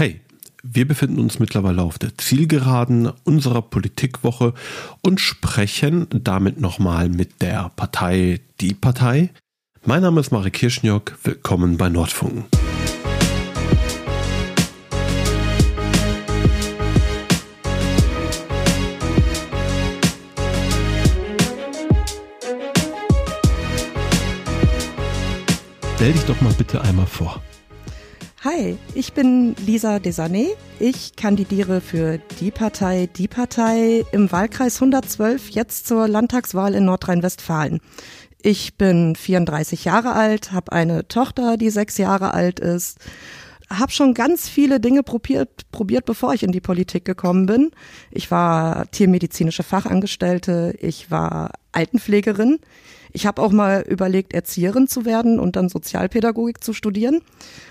Hey, wir befinden uns mittlerweile auf der Zielgeraden unserer Politikwoche und sprechen damit nochmal mit der Partei Die Partei. Mein Name ist Marek Kirschniok, willkommen bei Nordfunken. Stell dich doch mal bitte einmal vor. Hi, ich bin Lisa Desané. Ich kandidiere für die Partei, die Partei im Wahlkreis 112, jetzt zur Landtagswahl in Nordrhein-Westfalen. Ich bin 34 Jahre alt, habe eine Tochter, die sechs Jahre alt ist, habe schon ganz viele Dinge probiert, probiert, bevor ich in die Politik gekommen bin. Ich war tiermedizinische Fachangestellte, ich war Altenpflegerin. Ich habe auch mal überlegt, Erzieherin zu werden und dann Sozialpädagogik zu studieren.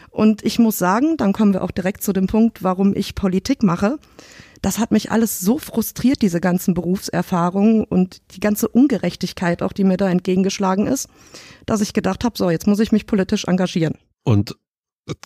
Und ich muss sagen, dann kommen wir auch direkt zu dem Punkt, warum ich Politik mache. Das hat mich alles so frustriert, diese ganzen Berufserfahrungen und die ganze Ungerechtigkeit, auch die mir da entgegengeschlagen ist, dass ich gedacht habe, so, jetzt muss ich mich politisch engagieren. Und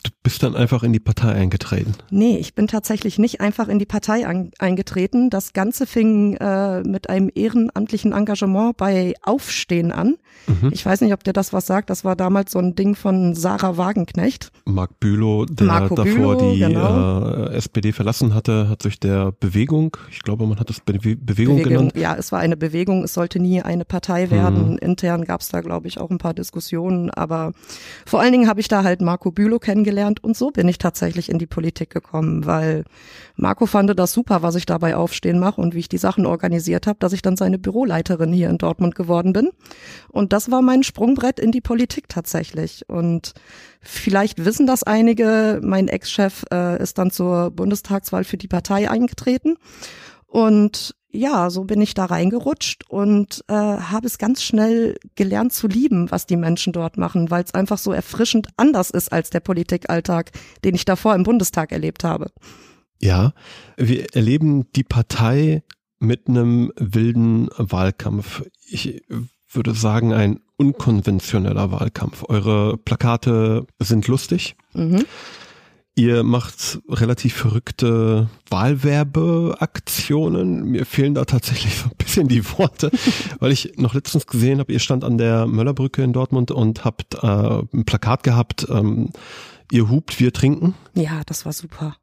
Du bist dann einfach in die Partei eingetreten? Nee, ich bin tatsächlich nicht einfach in die Partei an, eingetreten. Das Ganze fing äh, mit einem ehrenamtlichen Engagement bei Aufstehen an. Mhm. Ich weiß nicht, ob dir das was sagt. Das war damals so ein Ding von Sarah Wagenknecht. Marc Bülow, der Marco davor Bülow, die genau. äh, SPD verlassen hatte, hat sich der Bewegung, ich glaube, man hat es Be Bewegung, Bewegung, genannt. Ja, es war eine Bewegung. Es sollte nie eine Partei werden. Mhm. Intern gab es da, glaube ich, auch ein paar Diskussionen. Aber vor allen Dingen habe ich da halt Marco Bülow kennengelernt kennengelernt und so bin ich tatsächlich in die Politik gekommen, weil Marco fand das super, was ich dabei aufstehen mache und wie ich die Sachen organisiert habe, dass ich dann seine Büroleiterin hier in Dortmund geworden bin. Und das war mein Sprungbrett in die Politik tatsächlich. Und vielleicht wissen das einige, mein Ex-Chef äh, ist dann zur Bundestagswahl für die Partei eingetreten. Und ja, so bin ich da reingerutscht und äh, habe es ganz schnell gelernt zu lieben, was die Menschen dort machen, weil es einfach so erfrischend anders ist als der Politikalltag, den ich davor im Bundestag erlebt habe. Ja, wir erleben die Partei mit einem wilden Wahlkampf. Ich würde sagen, ein unkonventioneller Wahlkampf. Eure Plakate sind lustig. Mhm. Ihr macht relativ verrückte Wahlwerbeaktionen. Mir fehlen da tatsächlich so ein bisschen die Worte, weil ich noch letztens gesehen habe, ihr stand an der Möllerbrücke in Dortmund und habt äh, ein Plakat gehabt, ähm, ihr hupt, wir trinken. Ja, das war super.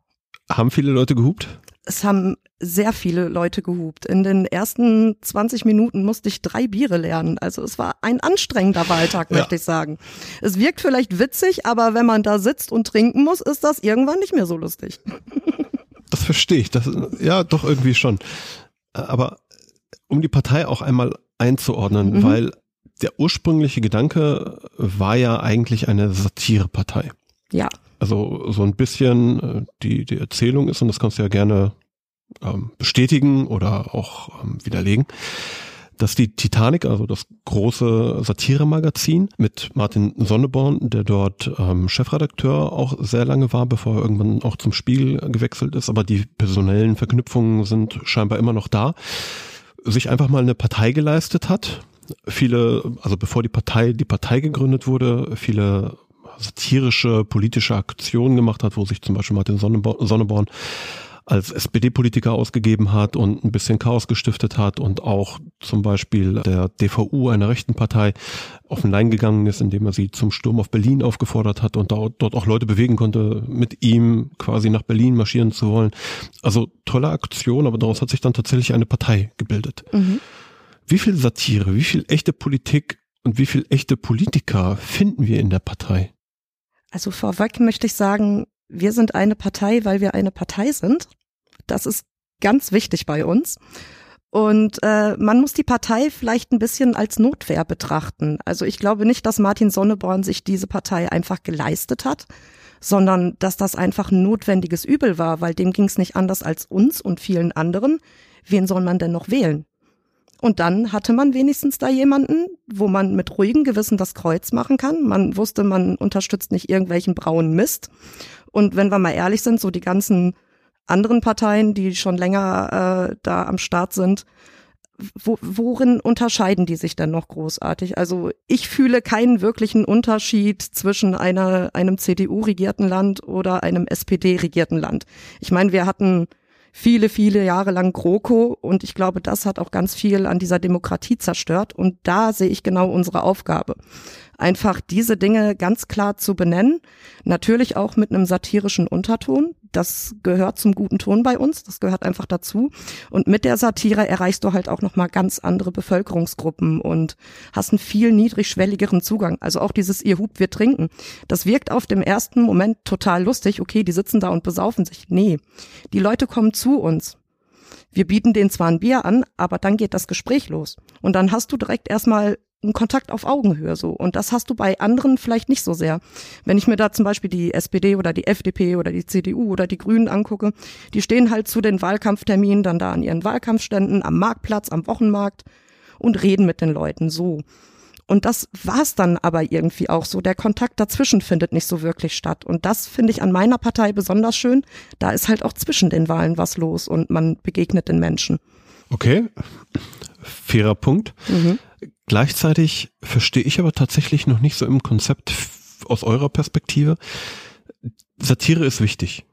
Haben viele Leute gehupt? Es haben sehr viele Leute gehupt. In den ersten 20 Minuten musste ich drei Biere lernen. Also es war ein anstrengender Wahltag, ja. möchte ich sagen. Es wirkt vielleicht witzig, aber wenn man da sitzt und trinken muss, ist das irgendwann nicht mehr so lustig. Das verstehe ich. Das, ja, doch irgendwie schon. Aber um die Partei auch einmal einzuordnen, mhm. weil der ursprüngliche Gedanke war ja eigentlich eine Satirepartei. Ja. Also so ein bisschen äh, die, die Erzählung ist, und das kannst du ja gerne ähm, bestätigen oder auch ähm, widerlegen, dass die Titanic, also das große Satiremagazin mit Martin Sonneborn, der dort ähm, Chefredakteur auch sehr lange war, bevor er irgendwann auch zum Spiegel gewechselt ist, aber die personellen Verknüpfungen sind scheinbar immer noch da, sich einfach mal eine Partei geleistet hat. Viele, also bevor die Partei die Partei gegründet wurde, viele satirische politische Aktionen gemacht hat, wo sich zum Beispiel Martin Sonneborn als SPD-Politiker ausgegeben hat und ein bisschen Chaos gestiftet hat und auch zum Beispiel der DVU, einer rechten Partei, auf den Lein gegangen ist, indem er sie zum Sturm auf Berlin aufgefordert hat und dort auch Leute bewegen konnte, mit ihm quasi nach Berlin marschieren zu wollen. Also tolle Aktion, aber daraus hat sich dann tatsächlich eine Partei gebildet. Mhm. Wie viel Satire, wie viel echte Politik und wie viel echte Politiker finden wir in der Partei? Also vorweg möchte ich sagen, wir sind eine Partei, weil wir eine Partei sind. Das ist ganz wichtig bei uns. Und äh, man muss die Partei vielleicht ein bisschen als Notwehr betrachten. Also ich glaube nicht, dass Martin Sonneborn sich diese Partei einfach geleistet hat, sondern dass das einfach ein notwendiges Übel war, weil dem ging es nicht anders als uns und vielen anderen. Wen soll man denn noch wählen? Und dann hatte man wenigstens da jemanden, wo man mit ruhigem Gewissen das Kreuz machen kann. Man wusste, man unterstützt nicht irgendwelchen braunen Mist. Und wenn wir mal ehrlich sind, so die ganzen anderen Parteien, die schon länger äh, da am Start sind, wo, worin unterscheiden die sich denn noch großartig? Also ich fühle keinen wirklichen Unterschied zwischen einer, einem CDU-regierten Land oder einem SPD-regierten Land. Ich meine, wir hatten viele, viele Jahre lang GroKo. Und ich glaube, das hat auch ganz viel an dieser Demokratie zerstört. Und da sehe ich genau unsere Aufgabe einfach diese Dinge ganz klar zu benennen. Natürlich auch mit einem satirischen Unterton. Das gehört zum guten Ton bei uns. Das gehört einfach dazu. Und mit der Satire erreichst du halt auch nochmal ganz andere Bevölkerungsgruppen und hast einen viel niedrigschwelligeren Zugang. Also auch dieses ihr Hub, wir trinken. Das wirkt auf dem ersten Moment total lustig. Okay, die sitzen da und besaufen sich. Nee. Die Leute kommen zu uns. Wir bieten denen zwar ein Bier an, aber dann geht das Gespräch los. Und dann hast du direkt erstmal ein Kontakt auf Augenhöhe so. Und das hast du bei anderen vielleicht nicht so sehr. Wenn ich mir da zum Beispiel die SPD oder die FDP oder die CDU oder die Grünen angucke, die stehen halt zu den Wahlkampfterminen dann da an ihren Wahlkampfständen, am Marktplatz, am Wochenmarkt und reden mit den Leuten so. Und das war's dann aber irgendwie auch so. Der Kontakt dazwischen findet nicht so wirklich statt. Und das finde ich an meiner Partei besonders schön. Da ist halt auch zwischen den Wahlen was los und man begegnet den Menschen. Okay, fairer Punkt. Mhm. Gleichzeitig verstehe ich aber tatsächlich noch nicht so im Konzept aus eurer Perspektive. Satire ist wichtig.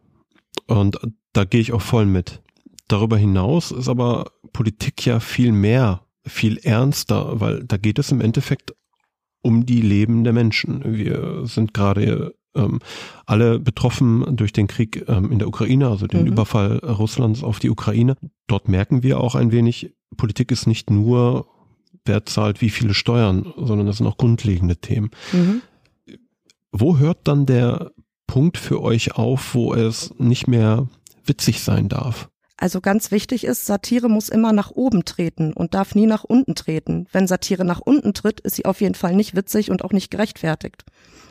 Und da gehe ich auch voll mit. Darüber hinaus ist aber Politik ja viel mehr, viel ernster, weil da geht es im Endeffekt um die Leben der Menschen. Wir sind gerade ähm, alle betroffen durch den Krieg ähm, in der Ukraine, also den mhm. Überfall Russlands auf die Ukraine. Dort merken wir auch ein wenig, Politik ist nicht nur, wer zahlt wie viele Steuern, sondern das sind auch grundlegende Themen. Mhm. Wo hört dann der Punkt für euch auf, wo es nicht mehr witzig sein darf? Also ganz wichtig ist, Satire muss immer nach oben treten und darf nie nach unten treten. Wenn Satire nach unten tritt, ist sie auf jeden Fall nicht witzig und auch nicht gerechtfertigt.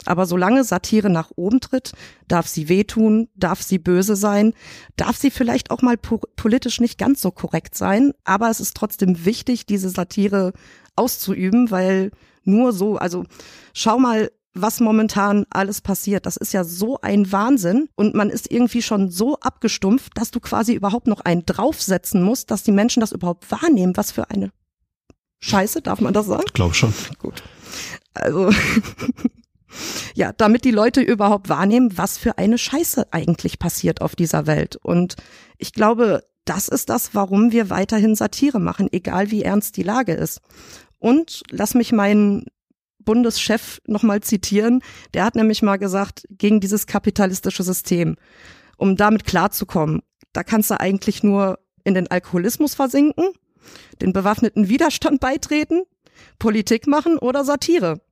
Aber solange Satire nach oben tritt, darf sie wehtun, darf sie böse sein, darf sie vielleicht auch mal po politisch nicht ganz so korrekt sein, aber es ist trotzdem wichtig, diese Satire auszuüben, weil nur so, also schau mal, was momentan alles passiert. Das ist ja so ein Wahnsinn und man ist irgendwie schon so abgestumpft, dass du quasi überhaupt noch einen draufsetzen musst, dass die Menschen das überhaupt wahrnehmen. Was für eine Scheiße, darf man das sagen? Ich glaube schon. Gut. Also ja, damit die Leute überhaupt wahrnehmen, was für eine Scheiße eigentlich passiert auf dieser Welt. Und ich glaube, das ist das, warum wir weiterhin Satire machen, egal wie ernst die Lage ist. Und lass mich meinen Bundeschef nochmal zitieren. Der hat nämlich mal gesagt, gegen dieses kapitalistische System, um damit klarzukommen, da kannst du eigentlich nur in den Alkoholismus versinken, den bewaffneten Widerstand beitreten, Politik machen oder Satire.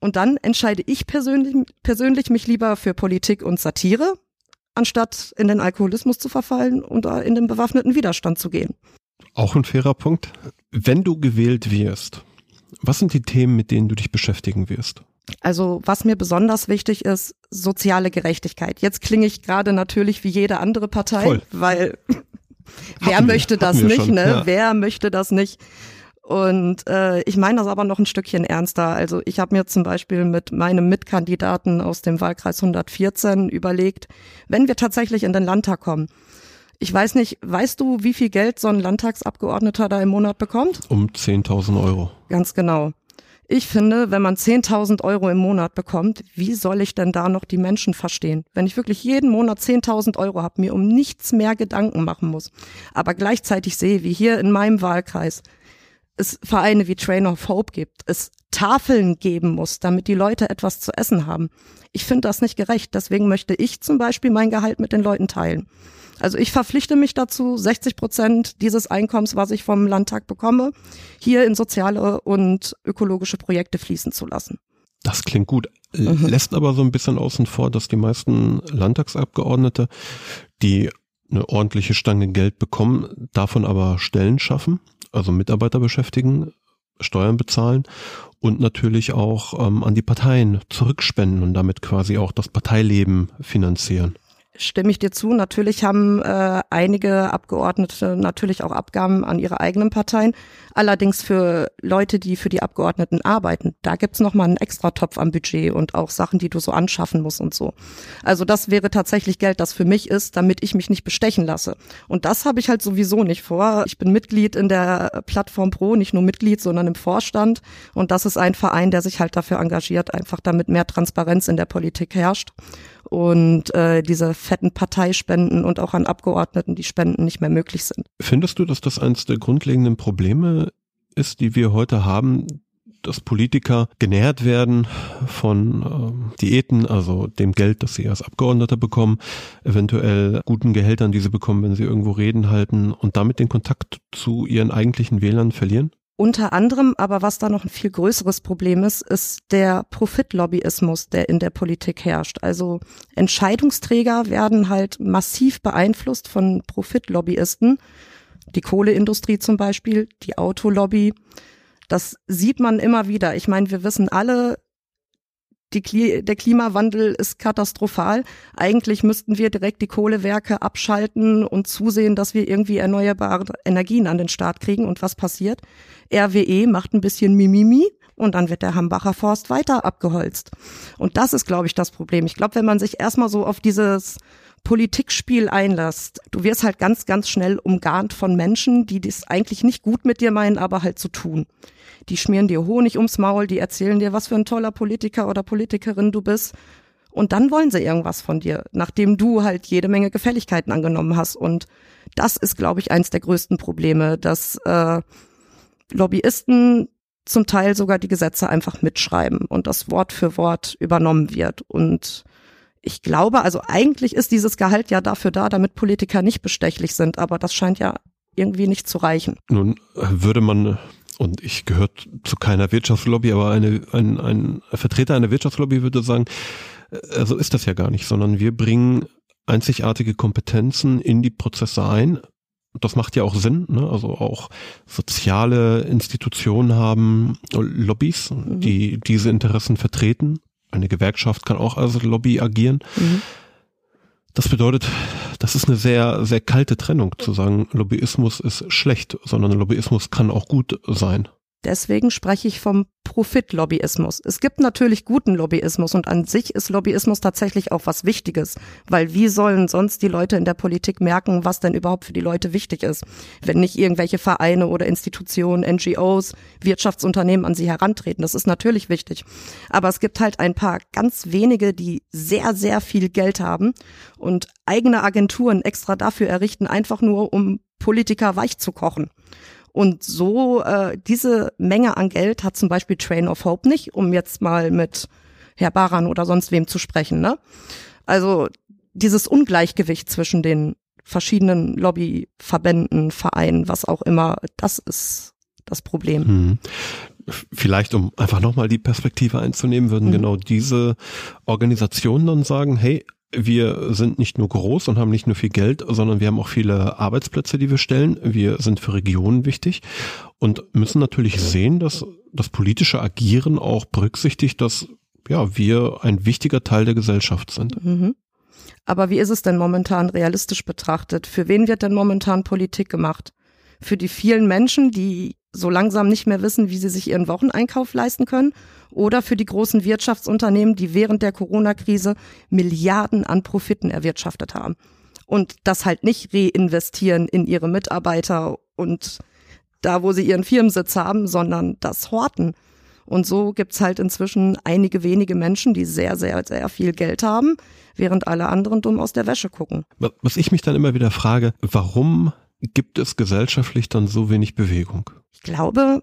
Und dann entscheide ich persönlich, persönlich mich lieber für Politik und Satire, anstatt in den Alkoholismus zu verfallen und in den bewaffneten Widerstand zu gehen. Auch ein fairer Punkt. Wenn du gewählt wirst, was sind die Themen, mit denen du dich beschäftigen wirst? Also was mir besonders wichtig ist, soziale Gerechtigkeit. Jetzt klinge ich gerade natürlich wie jede andere Partei, Voll. weil wer möchte das nicht, schon, ne? Ja. Wer möchte das nicht? Und äh, ich meine das aber noch ein Stückchen ernster. Also ich habe mir zum Beispiel mit meinem Mitkandidaten aus dem Wahlkreis 114 überlegt, wenn wir tatsächlich in den Landtag kommen. Ich weiß nicht, weißt du, wie viel Geld so ein Landtagsabgeordneter da im Monat bekommt? Um 10.000 Euro. Ganz genau. Ich finde, wenn man 10.000 Euro im Monat bekommt, wie soll ich denn da noch die Menschen verstehen? Wenn ich wirklich jeden Monat 10.000 Euro habe, mir um nichts mehr Gedanken machen muss, aber gleichzeitig sehe, wie hier in meinem Wahlkreis es Vereine wie Train of Hope gibt, es Tafeln geben muss, damit die Leute etwas zu essen haben. Ich finde das nicht gerecht. Deswegen möchte ich zum Beispiel mein Gehalt mit den Leuten teilen. Also ich verpflichte mich dazu, 60 Prozent dieses Einkommens, was ich vom Landtag bekomme, hier in soziale und ökologische Projekte fließen zu lassen. Das klingt gut. Mhm. Lässt aber so ein bisschen außen vor, dass die meisten Landtagsabgeordnete, die eine ordentliche Stange Geld bekommen, davon aber Stellen schaffen also Mitarbeiter beschäftigen, Steuern bezahlen und natürlich auch ähm, an die Parteien zurückspenden und damit quasi auch das Parteileben finanzieren. Stimme ich dir zu. Natürlich haben äh, einige Abgeordnete natürlich auch Abgaben an ihre eigenen Parteien. Allerdings für Leute, die für die Abgeordneten arbeiten, da gibt's noch mal einen Extratopf am Budget und auch Sachen, die du so anschaffen musst und so. Also das wäre tatsächlich Geld, das für mich ist, damit ich mich nicht bestechen lasse. Und das habe ich halt sowieso nicht vor. Ich bin Mitglied in der Plattform Pro, nicht nur Mitglied, sondern im Vorstand. Und das ist ein Verein, der sich halt dafür engagiert, einfach damit mehr Transparenz in der Politik herrscht und äh, diese fetten Parteispenden und auch an Abgeordneten die Spenden nicht mehr möglich sind. Findest du, dass das eines der grundlegenden Probleme ist, die wir heute haben, dass Politiker genährt werden von äh, Diäten, also dem Geld, das sie als Abgeordneter bekommen, eventuell guten Gehältern, die sie bekommen, wenn sie irgendwo Reden halten und damit den Kontakt zu ihren eigentlichen Wählern verlieren? Unter anderem, aber was da noch ein viel größeres Problem ist, ist der Profitlobbyismus, der in der Politik herrscht. Also Entscheidungsträger werden halt massiv beeinflusst von Profitlobbyisten. Die Kohleindustrie zum Beispiel, die Autolobby. Das sieht man immer wieder. Ich meine, wir wissen alle, die, der Klimawandel ist katastrophal. Eigentlich müssten wir direkt die Kohlewerke abschalten und zusehen, dass wir irgendwie erneuerbare Energien an den Start kriegen. Und was passiert? RWE macht ein bisschen Mimimi und dann wird der Hambacher Forst weiter abgeholzt. Und das ist, glaube ich, das Problem. Ich glaube, wenn man sich erstmal so auf dieses Politikspiel einlässt, du wirst halt ganz, ganz schnell umgarnt von Menschen, die das eigentlich nicht gut mit dir meinen, aber halt zu so tun. Die schmieren dir Honig ums Maul, die erzählen dir, was für ein toller Politiker oder Politikerin du bist. Und dann wollen sie irgendwas von dir, nachdem du halt jede Menge Gefälligkeiten angenommen hast. Und das ist, glaube ich, eins der größten Probleme, dass äh, Lobbyisten zum Teil sogar die Gesetze einfach mitschreiben und das Wort für Wort übernommen wird. Und ich glaube, also eigentlich ist dieses Gehalt ja dafür da, damit Politiker nicht bestechlich sind, aber das scheint ja irgendwie nicht zu reichen. Nun würde man und ich gehöre zu keiner Wirtschaftslobby, aber eine, ein, ein Vertreter einer Wirtschaftslobby würde sagen, äh, so ist das ja gar nicht, sondern wir bringen einzigartige Kompetenzen in die Prozesse ein. Das macht ja auch Sinn, ne? also auch soziale Institutionen haben Lobbys, mhm. die diese Interessen vertreten. Eine Gewerkschaft kann auch als Lobby agieren. Mhm. Das bedeutet, das ist eine sehr, sehr kalte Trennung zu sagen, Lobbyismus ist schlecht, sondern Lobbyismus kann auch gut sein. Deswegen spreche ich vom Profitlobbyismus. Es gibt natürlich guten Lobbyismus und an sich ist Lobbyismus tatsächlich auch was Wichtiges, weil wie sollen sonst die Leute in der Politik merken, was denn überhaupt für die Leute wichtig ist, wenn nicht irgendwelche Vereine oder Institutionen, NGOs, Wirtschaftsunternehmen an sie herantreten. Das ist natürlich wichtig. Aber es gibt halt ein paar ganz wenige, die sehr, sehr viel Geld haben und eigene Agenturen extra dafür errichten, einfach nur um Politiker weich zu kochen. Und so äh, diese Menge an Geld hat zum Beispiel Train of Hope nicht, um jetzt mal mit Herr Baran oder sonst wem zu sprechen. Ne? Also dieses Ungleichgewicht zwischen den verschiedenen Lobbyverbänden, Vereinen, was auch immer, das ist das Problem. Hm. Vielleicht, um einfach nochmal die Perspektive einzunehmen, würden mhm. genau diese Organisationen dann sagen, hey, wir sind nicht nur groß und haben nicht nur viel Geld, sondern wir haben auch viele Arbeitsplätze, die wir stellen. Wir sind für Regionen wichtig und müssen natürlich sehen, dass das politische Agieren auch berücksichtigt, dass ja, wir ein wichtiger Teil der Gesellschaft sind. Mhm. Aber wie ist es denn momentan realistisch betrachtet? Für wen wird denn momentan Politik gemacht? Für die vielen Menschen, die so langsam nicht mehr wissen, wie sie sich ihren Wocheneinkauf leisten können? oder für die großen Wirtschaftsunternehmen, die während der Corona-Krise Milliarden an Profiten erwirtschaftet haben. Und das halt nicht reinvestieren in ihre Mitarbeiter und da, wo sie ihren Firmensitz haben, sondern das horten. Und so gibt's halt inzwischen einige wenige Menschen, die sehr, sehr, sehr viel Geld haben, während alle anderen dumm aus der Wäsche gucken. Was ich mich dann immer wieder frage, warum gibt es gesellschaftlich dann so wenig Bewegung? Ich glaube,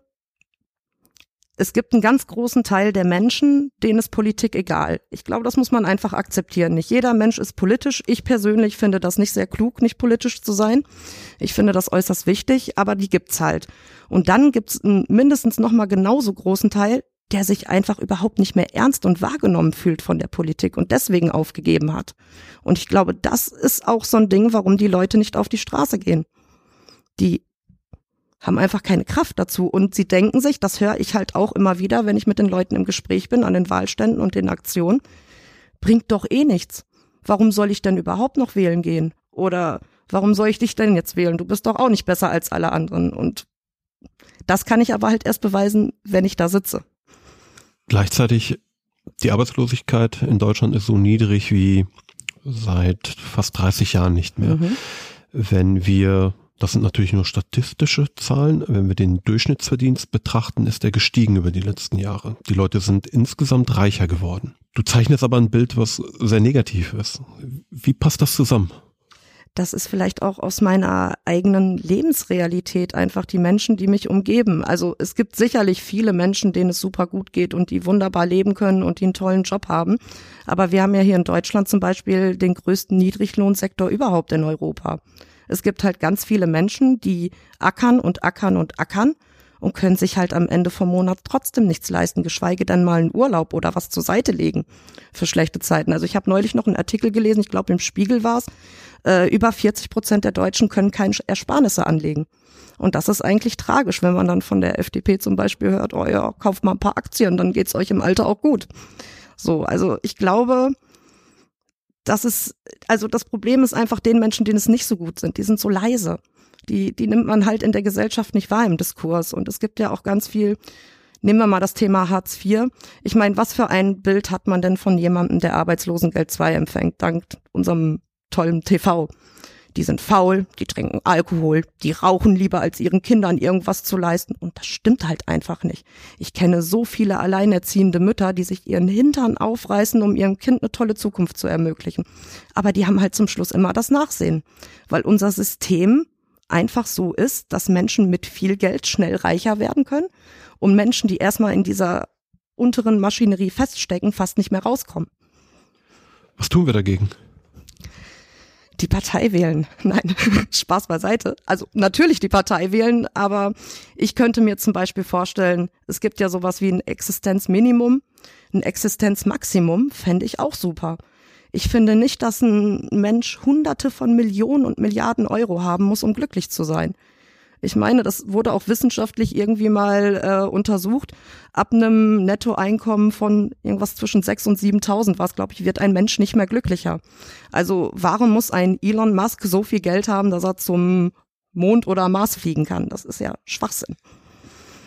es gibt einen ganz großen Teil der Menschen, denen ist Politik egal. Ich glaube, das muss man einfach akzeptieren. Nicht jeder Mensch ist politisch. Ich persönlich finde das nicht sehr klug, nicht politisch zu sein. Ich finde das äußerst wichtig, aber die gibt's halt. Und dann gibt's einen mindestens noch mal genauso großen Teil, der sich einfach überhaupt nicht mehr ernst und wahrgenommen fühlt von der Politik und deswegen aufgegeben hat. Und ich glaube, das ist auch so ein Ding, warum die Leute nicht auf die Straße gehen. Die haben einfach keine Kraft dazu. Und sie denken sich, das höre ich halt auch immer wieder, wenn ich mit den Leuten im Gespräch bin, an den Wahlständen und den Aktionen, bringt doch eh nichts. warum soll ich denn überhaupt noch wählen gehen? Oder warum soll ich dich denn jetzt wählen? Du bist doch auch nicht besser als alle anderen. Und das kann ich aber halt erst beweisen, wenn ich da sitze. Gleichzeitig, die Arbeitslosigkeit in Deutschland ist so niedrig wie seit fast 30 Jahren nicht mehr. Mhm. Wenn wir, das sind natürlich nur statistische Zahlen, wenn wir den Durchschnittsverdienst betrachten, ist der gestiegen über die letzten Jahre. Die Leute sind insgesamt reicher geworden. Du zeichnest aber ein Bild, was sehr negativ ist. Wie passt das zusammen? das ist vielleicht auch aus meiner eigenen Lebensrealität einfach die Menschen, die mich umgeben. Also es gibt sicherlich viele Menschen, denen es super gut geht und die wunderbar leben können und die einen tollen Job haben. Aber wir haben ja hier in Deutschland zum Beispiel den größten Niedriglohnsektor überhaupt in Europa. Es gibt halt ganz viele Menschen, die ackern und ackern und ackern und können sich halt am Ende vom Monat trotzdem nichts leisten, geschweige denn mal einen Urlaub oder was zur Seite legen für schlechte Zeiten. Also ich habe neulich noch einen Artikel gelesen, ich glaube im Spiegel war es, äh, über 40 Prozent der Deutschen können keine Ersparnisse anlegen. Und das ist eigentlich tragisch, wenn man dann von der FDP zum Beispiel hört, oh ja, kauft mal ein paar Aktien, dann geht's euch im Alter auch gut. So, also ich glaube, das ist, also das Problem ist einfach den Menschen, denen es nicht so gut sind, die sind so leise. Die, die nimmt man halt in der Gesellschaft nicht wahr im Diskurs. Und es gibt ja auch ganz viel, nehmen wir mal das Thema Hartz IV. Ich meine, was für ein Bild hat man denn von jemandem, der Arbeitslosengeld 2 empfängt, dank unserem tollen TV. Die sind faul, die trinken Alkohol, die rauchen lieber als ihren Kindern irgendwas zu leisten. Und das stimmt halt einfach nicht. Ich kenne so viele alleinerziehende Mütter, die sich ihren Hintern aufreißen, um ihrem Kind eine tolle Zukunft zu ermöglichen. Aber die haben halt zum Schluss immer das Nachsehen. Weil unser System einfach so ist, dass Menschen mit viel Geld schnell reicher werden können und Menschen, die erstmal in dieser unteren Maschinerie feststecken, fast nicht mehr rauskommen. Was tun wir dagegen? Die Partei wählen. Nein, Spaß beiseite. Also natürlich die Partei wählen, aber ich könnte mir zum Beispiel vorstellen, es gibt ja sowas wie ein Existenzminimum, ein Existenzmaximum, fände ich auch super. Ich finde nicht, dass ein Mensch hunderte von Millionen und Milliarden Euro haben muss, um glücklich zu sein. Ich meine, das wurde auch wissenschaftlich irgendwie mal äh, untersucht. Ab einem Nettoeinkommen von irgendwas zwischen 6.000 und 7.000 was, glaube ich, wird ein Mensch nicht mehr glücklicher. Also warum muss ein Elon Musk so viel Geld haben, dass er zum Mond oder Mars fliegen kann? Das ist ja Schwachsinn.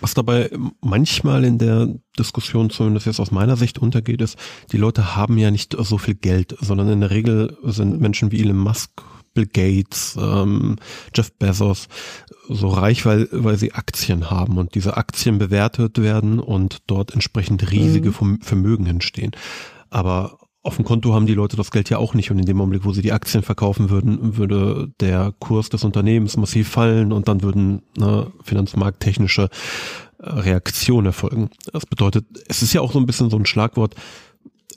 Was dabei manchmal in der Diskussion, zumindest jetzt aus meiner Sicht untergeht, ist, die Leute haben ja nicht so viel Geld, sondern in der Regel sind Menschen wie Elon Musk Bill Gates, ähm, Jeff Bezos so reich, weil, weil sie Aktien haben und diese Aktien bewertet werden und dort entsprechend riesige mhm. Vermögen entstehen. Aber auf dem Konto haben die Leute das Geld ja auch nicht und in dem Augenblick, wo sie die Aktien verkaufen würden, würde der Kurs des Unternehmens massiv fallen und dann würden ne, finanzmarkttechnische äh, Reaktionen erfolgen. Das bedeutet, es ist ja auch so ein bisschen so ein Schlagwort,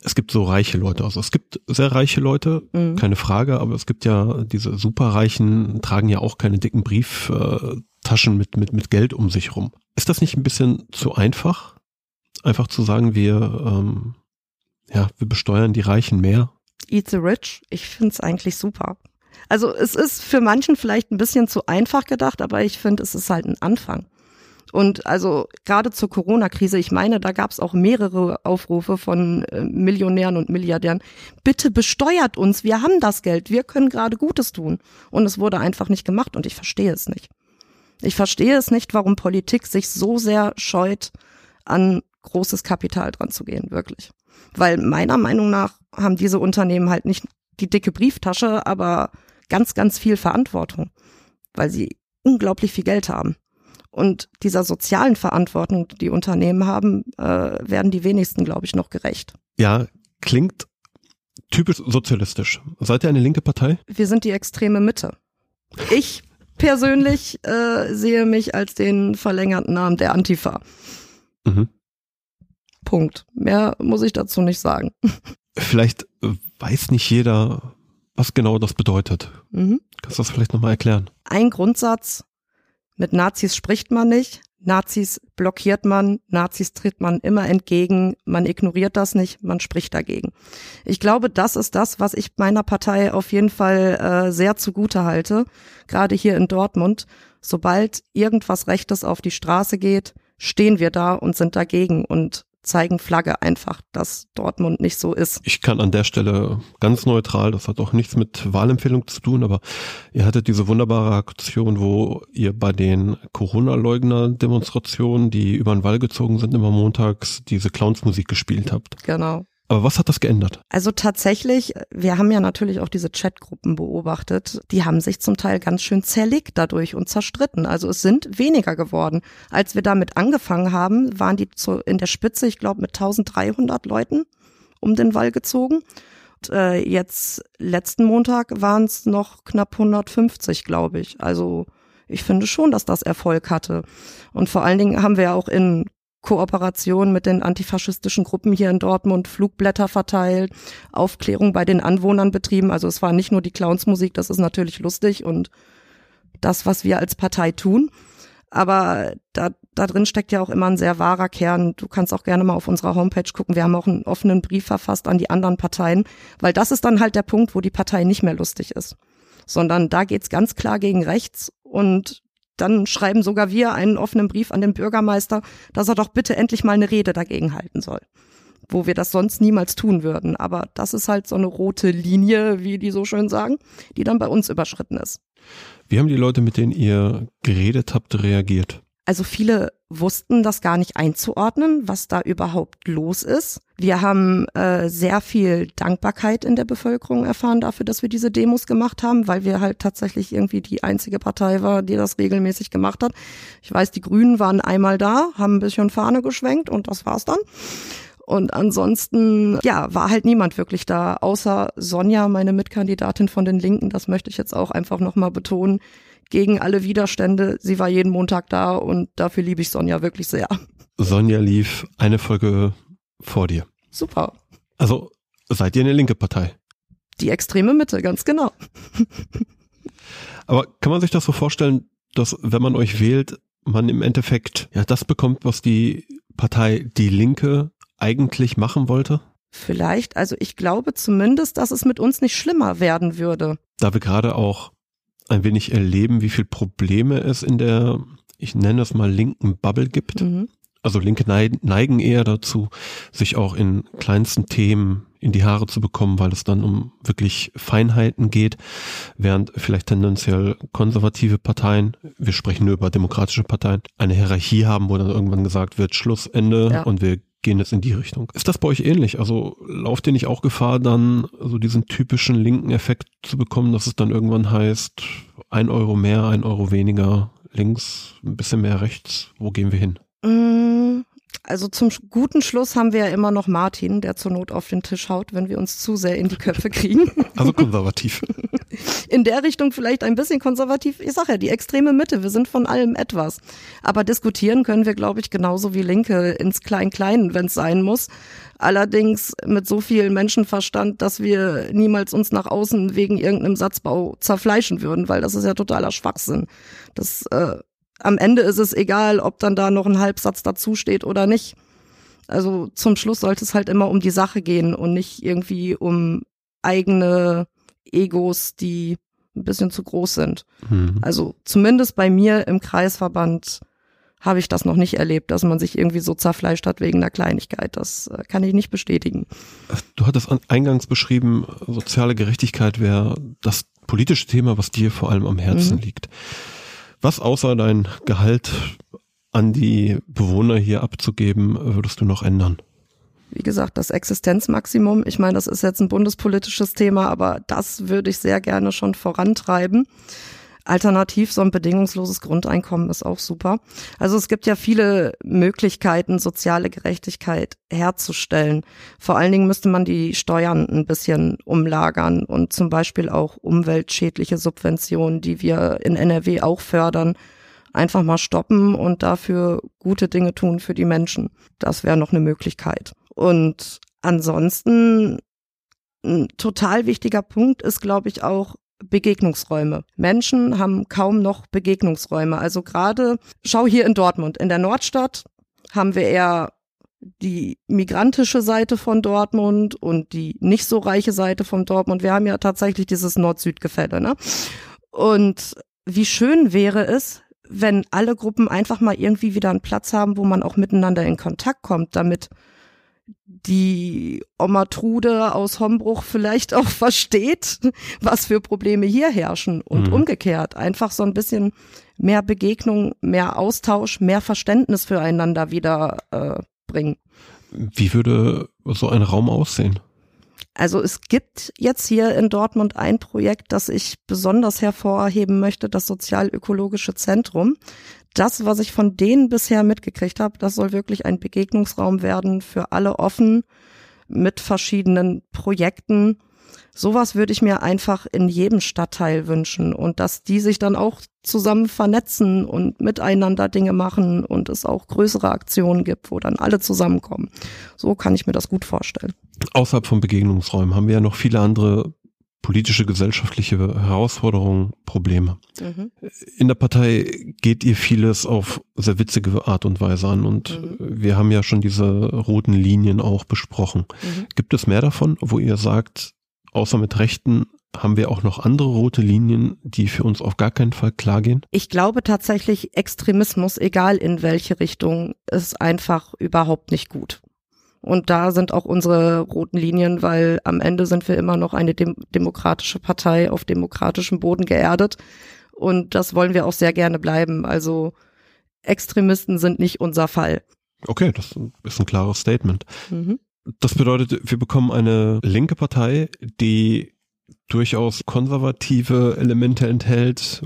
es gibt so reiche Leute. Also es gibt sehr reiche Leute, mhm. keine Frage, aber es gibt ja diese superreichen, tragen ja auch keine dicken Brieftaschen mit, mit, mit Geld um sich rum. Ist das nicht ein bisschen zu einfach? Einfach zu sagen, wir, ähm, ja, wir besteuern die Reichen mehr? Eat the rich. Ich finde es eigentlich super. Also es ist für manchen vielleicht ein bisschen zu einfach gedacht, aber ich finde, es ist halt ein Anfang. Und also gerade zur Corona-Krise, ich meine, da gab es auch mehrere Aufrufe von äh, Millionären und Milliardären. Bitte besteuert uns, wir haben das Geld, wir können gerade Gutes tun. Und es wurde einfach nicht gemacht und ich verstehe es nicht. Ich verstehe es nicht, warum Politik sich so sehr scheut, an großes Kapital dran zu gehen, wirklich. Weil meiner Meinung nach haben diese Unternehmen halt nicht die dicke Brieftasche, aber ganz, ganz viel Verantwortung, weil sie unglaublich viel Geld haben. Und dieser sozialen Verantwortung, die Unternehmen haben, äh, werden die wenigsten, glaube ich, noch gerecht. Ja, klingt typisch sozialistisch. Seid ihr eine linke Partei? Wir sind die extreme Mitte. Ich persönlich äh, sehe mich als den verlängerten Namen der Antifa. Mhm. Punkt. Mehr muss ich dazu nicht sagen. Vielleicht weiß nicht jeder, was genau das bedeutet. Mhm. Kannst du das vielleicht nochmal erklären? Ein Grundsatz, mit Nazis spricht man nicht, Nazis blockiert man, Nazis tritt man immer entgegen, man ignoriert das nicht, man spricht dagegen. Ich glaube, das ist das, was ich meiner Partei auf jeden Fall äh, sehr zugute halte, gerade hier in Dortmund. Sobald irgendwas Rechtes auf die Straße geht, stehen wir da und sind dagegen. Und zeigen Flagge einfach, dass Dortmund nicht so ist. Ich kann an der Stelle ganz neutral, das hat auch nichts mit Wahlempfehlung zu tun, aber ihr hattet diese wunderbare Aktion, wo ihr bei den Corona-Leugner-Demonstrationen, die über den Wall gezogen sind, immer montags diese Clownsmusik gespielt habt. Genau. Aber was hat das geändert? Also tatsächlich, wir haben ja natürlich auch diese Chatgruppen beobachtet, die haben sich zum Teil ganz schön zerlegt dadurch und zerstritten. Also es sind weniger geworden. Als wir damit angefangen haben, waren die so in der Spitze, ich glaube, mit 1300 Leuten um den Wall gezogen. Und, äh, jetzt letzten Montag waren es noch knapp 150, glaube ich. Also ich finde schon, dass das Erfolg hatte. Und vor allen Dingen haben wir ja auch in Kooperation mit den antifaschistischen Gruppen hier in Dortmund Flugblätter verteilt, Aufklärung bei den Anwohnern betrieben. Also es war nicht nur die Clownsmusik, das ist natürlich lustig und das, was wir als Partei tun. Aber da, da drin steckt ja auch immer ein sehr wahrer Kern. Du kannst auch gerne mal auf unserer Homepage gucken. Wir haben auch einen offenen Brief verfasst an die anderen Parteien, weil das ist dann halt der Punkt, wo die Partei nicht mehr lustig ist. Sondern da geht's ganz klar gegen rechts und dann schreiben sogar wir einen offenen Brief an den Bürgermeister, dass er doch bitte endlich mal eine Rede dagegen halten soll. Wo wir das sonst niemals tun würden. Aber das ist halt so eine rote Linie, wie die so schön sagen, die dann bei uns überschritten ist. Wie haben die Leute, mit denen ihr geredet habt, reagiert? Also viele wussten das gar nicht einzuordnen, was da überhaupt los ist. Wir haben äh, sehr viel Dankbarkeit in der Bevölkerung erfahren dafür, dass wir diese Demos gemacht haben, weil wir halt tatsächlich irgendwie die einzige Partei war, die das regelmäßig gemacht hat. Ich weiß, die Grünen waren einmal da, haben ein bisschen Fahne geschwenkt und das war's dann. Und ansonsten, ja, war halt niemand wirklich da, außer Sonja, meine Mitkandidatin von den Linken. Das möchte ich jetzt auch einfach nochmal betonen gegen alle Widerstände. Sie war jeden Montag da und dafür liebe ich Sonja wirklich sehr. Sonja lief eine Folge vor dir. Super. Also seid ihr eine linke Partei? Die extreme Mitte, ganz genau. Aber kann man sich das so vorstellen, dass wenn man euch wählt, man im Endeffekt ja das bekommt, was die Partei Die Linke eigentlich machen wollte? Vielleicht, also ich glaube zumindest, dass es mit uns nicht schlimmer werden würde. Da wir gerade auch ein wenig erleben, wie viel Probleme es in der, ich nenne es mal linken Bubble gibt. Mhm. Also Linke neigen eher dazu, sich auch in kleinsten Themen in die Haare zu bekommen, weil es dann um wirklich Feinheiten geht, während vielleicht tendenziell konservative Parteien, wir sprechen nur über demokratische Parteien, eine Hierarchie haben, wo dann irgendwann gesagt wird, Schluss, Ende ja. und wir gehen jetzt in die Richtung. Ist das bei euch ähnlich? Also lauft ihr nicht auch Gefahr, dann so diesen typischen linken Effekt zu bekommen, dass es dann irgendwann heißt, ein Euro mehr, ein Euro weniger, links, ein bisschen mehr rechts, wo gehen wir hin? Mm, also zum guten Schluss haben wir ja immer noch Martin, der zur Not auf den Tisch haut, wenn wir uns zu sehr in die Köpfe kriegen. Also konservativ. In der Richtung vielleicht ein bisschen konservativ. Ich sage ja, die extreme Mitte. Wir sind von allem etwas. Aber diskutieren können wir, glaube ich, genauso wie Linke ins Klein-Klein, wenn es sein muss. Allerdings mit so viel Menschenverstand, dass wir niemals uns nach außen wegen irgendeinem Satzbau zerfleischen würden, weil das ist ja totaler Schwachsinn. Das äh, am Ende ist es egal, ob dann da noch ein Halbsatz dazu steht oder nicht. Also zum Schluss sollte es halt immer um die Sache gehen und nicht irgendwie um eigene Egos, die ein bisschen zu groß sind. Mhm. Also zumindest bei mir im Kreisverband habe ich das noch nicht erlebt, dass man sich irgendwie so zerfleischt hat wegen einer Kleinigkeit. Das äh, kann ich nicht bestätigen. Du hattest eingangs beschrieben, soziale Gerechtigkeit wäre das politische Thema, was dir vor allem am Herzen mhm. liegt. Was außer dein Gehalt an die Bewohner hier abzugeben, würdest du noch ändern? Wie gesagt, das Existenzmaximum. Ich meine, das ist jetzt ein bundespolitisches Thema, aber das würde ich sehr gerne schon vorantreiben. Alternativ so ein bedingungsloses Grundeinkommen ist auch super. Also es gibt ja viele Möglichkeiten, soziale Gerechtigkeit herzustellen. Vor allen Dingen müsste man die Steuern ein bisschen umlagern und zum Beispiel auch umweltschädliche Subventionen, die wir in NRW auch fördern, einfach mal stoppen und dafür gute Dinge tun für die Menschen. Das wäre noch eine Möglichkeit. Und ansonsten ein total wichtiger Punkt ist, glaube ich, auch Begegnungsräume. Menschen haben kaum noch Begegnungsräume. Also gerade, schau hier in Dortmund, in der Nordstadt haben wir eher die migrantische Seite von Dortmund und die nicht so reiche Seite von Dortmund. Wir haben ja tatsächlich dieses Nord-Süd-Gefälle. Ne? Und wie schön wäre es, wenn alle Gruppen einfach mal irgendwie wieder einen Platz haben, wo man auch miteinander in Kontakt kommt, damit die Oma Trude aus Hombruch vielleicht auch versteht, was für Probleme hier herrschen und mhm. umgekehrt. Einfach so ein bisschen mehr Begegnung, mehr Austausch, mehr Verständnis füreinander wieder äh, bringen. Wie würde so ein Raum aussehen? Also es gibt jetzt hier in Dortmund ein Projekt, das ich besonders hervorheben möchte, das Sozialökologische Zentrum. Das, was ich von denen bisher mitgekriegt habe, das soll wirklich ein Begegnungsraum werden für alle offen mit verschiedenen Projekten. Sowas würde ich mir einfach in jedem Stadtteil wünschen und dass die sich dann auch zusammen vernetzen und miteinander Dinge machen und es auch größere Aktionen gibt, wo dann alle zusammenkommen. So kann ich mir das gut vorstellen. Außerhalb von Begegnungsräumen haben wir ja noch viele andere politische, gesellschaftliche Herausforderungen, Probleme. Mhm. In der Partei geht ihr vieles auf sehr witzige Art und Weise an und mhm. wir haben ja schon diese roten Linien auch besprochen. Mhm. Gibt es mehr davon, wo ihr sagt, außer mit Rechten haben wir auch noch andere rote Linien, die für uns auf gar keinen Fall klar gehen? Ich glaube tatsächlich, Extremismus, egal in welche Richtung, ist einfach überhaupt nicht gut. Und da sind auch unsere roten Linien, weil am Ende sind wir immer noch eine dem demokratische Partei auf demokratischem Boden geerdet. Und das wollen wir auch sehr gerne bleiben. Also Extremisten sind nicht unser Fall. Okay, das ist ein klares Statement. Mhm. Das bedeutet, wir bekommen eine linke Partei, die durchaus konservative Elemente enthält.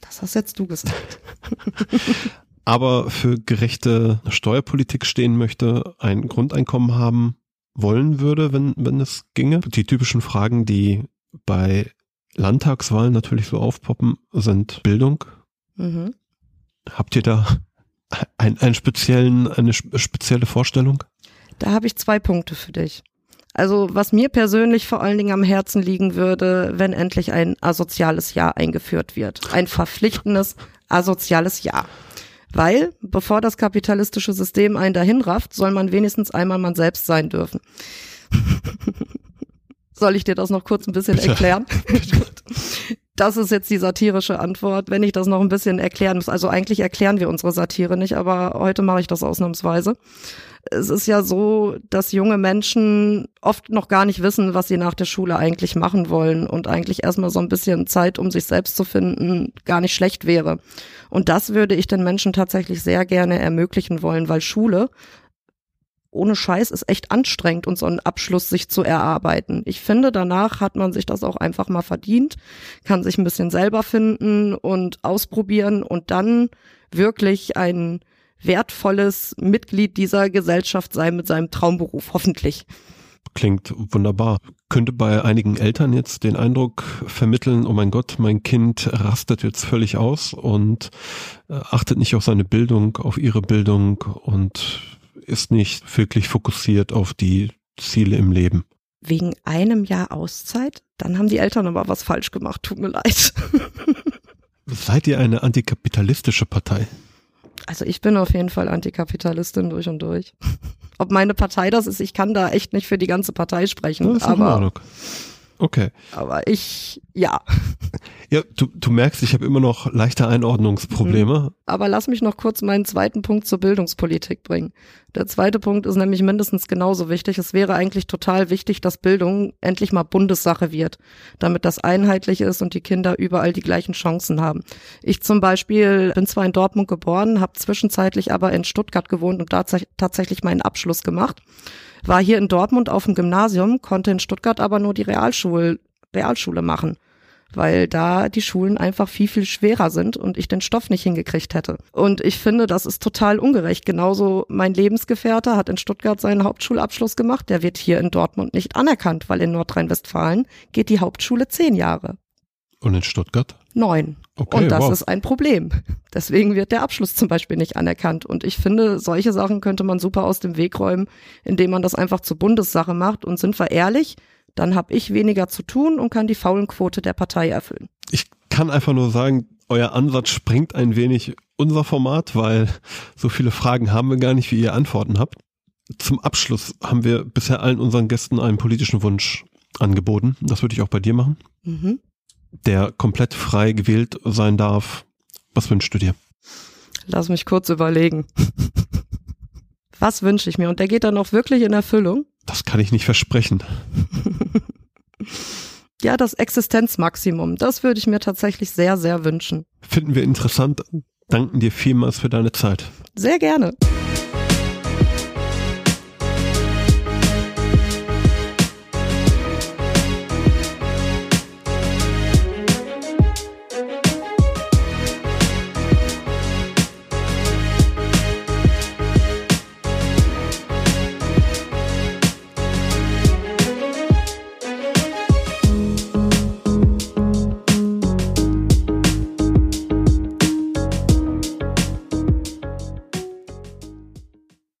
Das hast jetzt du gesagt. aber für gerechte Steuerpolitik stehen möchte, ein Grundeinkommen haben wollen würde, wenn, wenn es ginge. Die typischen Fragen, die bei Landtagswahlen natürlich so aufpoppen, sind Bildung. Mhm. Habt ihr da ein, einen speziellen, eine spezielle Vorstellung? Da habe ich zwei Punkte für dich. Also was mir persönlich vor allen Dingen am Herzen liegen würde, wenn endlich ein asoziales Jahr eingeführt wird. Ein verpflichtendes asoziales Jahr. Weil, bevor das kapitalistische System einen dahin rafft, soll man wenigstens einmal man selbst sein dürfen. soll ich dir das noch kurz ein bisschen erklären? das ist jetzt die satirische Antwort, wenn ich das noch ein bisschen erklären muss. Also eigentlich erklären wir unsere Satire nicht, aber heute mache ich das ausnahmsweise. Es ist ja so, dass junge Menschen oft noch gar nicht wissen, was sie nach der Schule eigentlich machen wollen und eigentlich erstmal so ein bisschen Zeit, um sich selbst zu finden, gar nicht schlecht wäre. Und das würde ich den Menschen tatsächlich sehr gerne ermöglichen wollen, weil Schule ohne Scheiß ist echt anstrengend und so einen Abschluss sich zu erarbeiten. Ich finde, danach hat man sich das auch einfach mal verdient, kann sich ein bisschen selber finden und ausprobieren und dann wirklich ein wertvolles Mitglied dieser Gesellschaft sein mit seinem Traumberuf, hoffentlich. Klingt wunderbar. Könnte bei einigen Eltern jetzt den Eindruck vermitteln, oh mein Gott, mein Kind rastet jetzt völlig aus und äh, achtet nicht auf seine Bildung, auf ihre Bildung und ist nicht wirklich fokussiert auf die Ziele im Leben. Wegen einem Jahr Auszeit? Dann haben die Eltern aber was falsch gemacht, tut mir leid. Seid ihr eine antikapitalistische Partei? Also ich bin auf jeden Fall Antikapitalistin durch und durch. Ob meine Partei das ist, ich kann da echt nicht für die ganze Partei sprechen. Aber, okay. Aber ich, ja. Ja, du, du merkst, ich habe immer noch leichte Einordnungsprobleme. Mhm. Aber lass mich noch kurz meinen zweiten Punkt zur Bildungspolitik bringen. Der zweite Punkt ist nämlich mindestens genauso wichtig. Es wäre eigentlich total wichtig, dass Bildung endlich mal Bundessache wird, damit das einheitlich ist und die Kinder überall die gleichen Chancen haben. Ich zum Beispiel bin zwar in Dortmund geboren, habe zwischenzeitlich aber in Stuttgart gewohnt und da tatsächlich meinen Abschluss gemacht. War hier in Dortmund auf dem Gymnasium, konnte in Stuttgart aber nur die Realschule, Realschule machen weil da die Schulen einfach viel, viel schwerer sind und ich den Stoff nicht hingekriegt hätte. Und ich finde, das ist total ungerecht. Genauso mein Lebensgefährte hat in Stuttgart seinen Hauptschulabschluss gemacht. Der wird hier in Dortmund nicht anerkannt, weil in Nordrhein-Westfalen geht die Hauptschule zehn Jahre. Und in Stuttgart? Neun. Okay, und das wow. ist ein Problem. Deswegen wird der Abschluss zum Beispiel nicht anerkannt. Und ich finde, solche Sachen könnte man super aus dem Weg räumen, indem man das einfach zur Bundessache macht. Und sind wir ehrlich, dann habe ich weniger zu tun und kann die Faulenquote der Partei erfüllen. Ich kann einfach nur sagen, euer Ansatz springt ein wenig unser Format, weil so viele Fragen haben wir gar nicht, wie ihr Antworten habt. Zum Abschluss haben wir bisher allen unseren Gästen einen politischen Wunsch angeboten. Das würde ich auch bei dir machen. Mhm. Der komplett frei gewählt sein darf. Was wünschst du dir? Lass mich kurz überlegen. Was wünsche ich mir? Und der geht dann auch wirklich in Erfüllung? Das kann ich nicht versprechen. ja, das Existenzmaximum, das würde ich mir tatsächlich sehr, sehr wünschen. Finden wir interessant. Danken dir vielmals für deine Zeit. Sehr gerne.